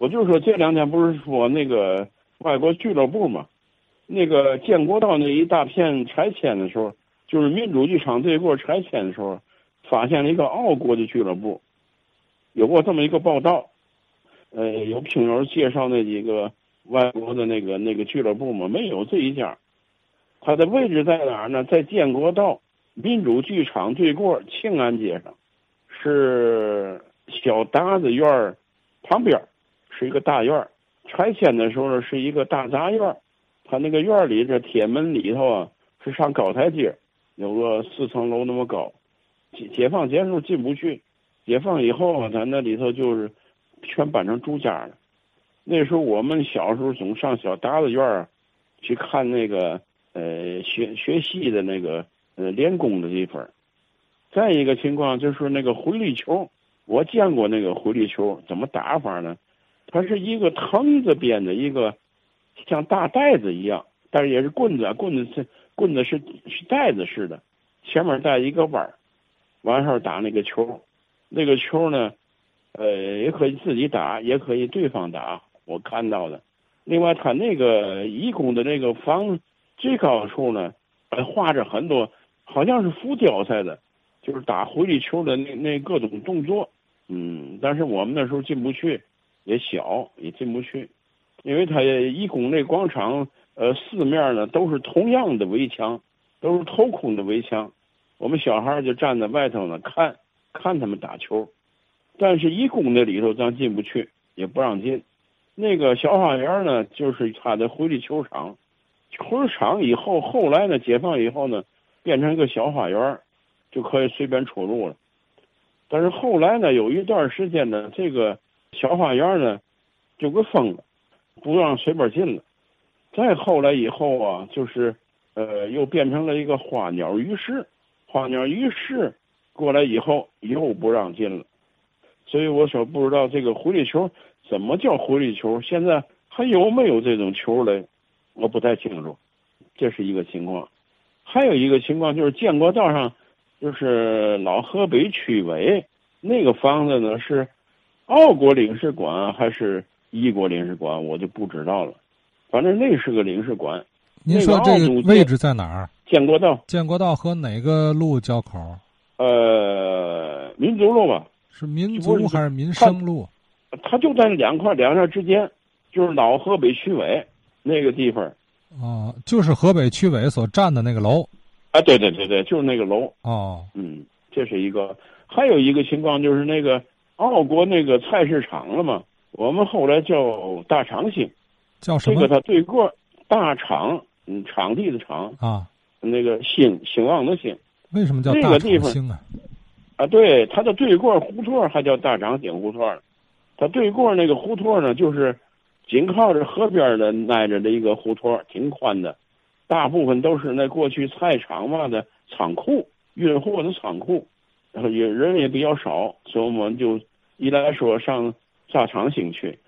我就说这两天不是说那个外国俱乐部嘛，那个建国道那一大片拆迁的时候，就是民主剧场对过拆迁的时候，发现了一个澳国的俱乐部，有过这么一个报道。呃，有听友介绍那几个外国的那个那个俱乐部嘛？没有这一家，它的位置在哪儿呢？在建国道民主剧场对过庆安街上，是小达子院儿旁边儿，是一个大院儿。拆迁的时候呢，是一个大杂院儿，他那个院儿里这铁门里头啊是上高台阶，有个四层楼那么高。解解放前时候进不去，解放以后啊，它那里头就是。全搬成住家了。那时候我们小时候总上小达子院儿去看那个呃学学戏的那个呃练功的地方。再一个情况就是那个回力球，我见过那个回力球怎么打法呢？它是一个藤子编的一个像大袋子一样，但是也是棍子，棍子是棍子是是袋子似的，前面带一个弯儿，往上打那个球。那个球呢？呃，也可以自己打，也可以对方打。我看到的。另外，他那个义工的那个房最高处呢，还画着很多，好像是浮雕似的，就是打回力球的那那各种动作。嗯，但是我们那时候进不去，也小，也进不去，因为他一宫那广场，呃，四面呢都是同样的围墙，都是镂空的围墙。我们小孩就站在外头呢，看看他们打球。但是一宫那里头咱进不去，也不让进。那个小花园呢，就是他的回力球场。球场以后，后来呢，解放以后呢，变成一个小花园，就可以随便出入了。但是后来呢，有一段时间呢，这个小花园呢，就给封了，不让随便进了。再后来以后啊，就是呃，又变成了一个花鸟鱼市。花鸟鱼市过来以后，又不让进了。所以我说不知道这个狐狸球怎么叫狐狸球，现在还有没有这种球嘞？我不太清楚，这是一个情况。还有一个情况就是建国道上，就是老河北区委那个房子呢，是澳国领事馆还是一国领事馆，我就不知道了。反正那是个领事馆。您说这个位置在哪儿？建国道。建国道和哪个路交口？呃，民族路吧。是民族还是民生路？它就在两块两院之间，就是老河北区委那个地方。哦，就是河北区委所占的那个楼。啊，对对对对，就是那个楼。哦，嗯，这是一个。还有一个情况就是那个澳国那个菜市场了嘛，我们后来叫大长兴。叫什么？这个它对过大厂，嗯，场地的场啊，那个兴兴旺的兴。为什么叫大厂兴啊？啊，对，它的对过胡同还叫大长井胡同它对过那个胡同呢，就是紧靠着河边的挨着的一个胡同挺宽的，大部分都是那过去菜场嘛的仓库，运货的仓库，然后也人也比较少，所以我们就一来说上大长兴去。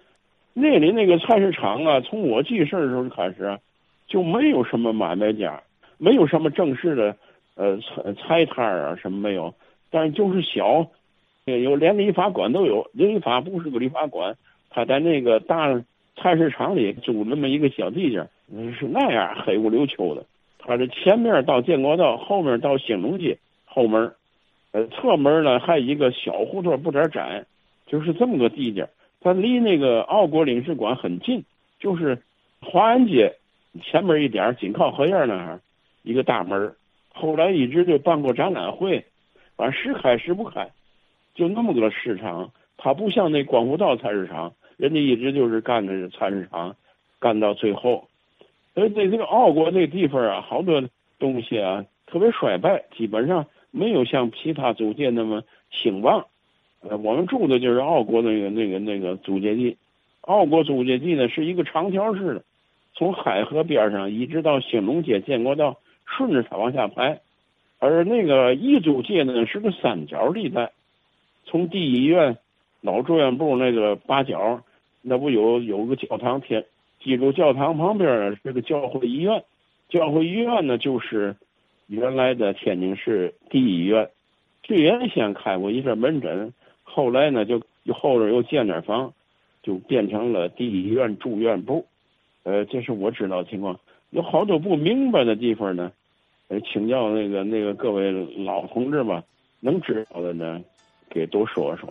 那里那个菜市场啊，从我记事的时候开始，就没有什么买卖家，没有什么正式的呃菜菜摊啊，什么没有。但是就是小，有连理发馆都有。理发不是个理发馆，他在那个大菜市场里租那么一个小地界，是那样黑不溜秋的。他这前面到建国道，后面到兴隆街后门，呃，侧门呢还有一个小胡同，不点窄，就是这么个地界。他离那个澳国领事馆很近，就是华安街前面一点，紧靠河沿那儿一个大门。后来一直就办过展览会。反正时开时不开，就那么个市场。它不像那光复道菜市场，人家一直就是干的菜市场，干到最后。所以在这个澳国这地方啊，好多东西啊特别衰败，基本上没有像其他租界那么兴旺。呃，我们住的就是澳国那个那个那个租界地。澳国租界地呢是一个长条式的，从海河边上一直到兴隆街、建国道，顺着它往下排。而那个义租界呢是个三角地带，从第一医院、老住院部那个八角，那不有有个教堂天基督教堂旁边是个教会医院，教会医院呢就是原来的天津市第一医院，最原先开过一阵门诊，后来呢就后边又建点房，就变成了第一医院住院部。呃，这是我知道情况。有好多不明白的地方呢，呃，请教那个那个各位老同志吧，能知道的呢，给多说说。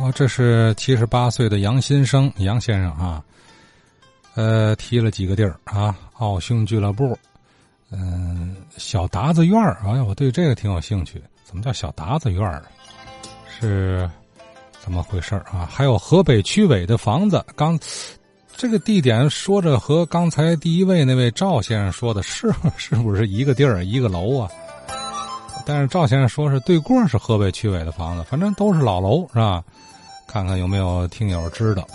哦，这是七十八岁的杨新生杨先生啊，呃，提了几个地儿啊，奥匈俱乐部，嗯，小达子院儿，哎呀，我对这个挺有兴趣。怎么叫小达子院儿啊？是怎么回事啊？还有河北区委的房子，刚这个地点说着和刚才第一位那位赵先生说的 是是不是一个地儿一个楼啊？但是赵先生说是对过是河北区委的房子，反正都是老楼是吧？看看有没有听友知道。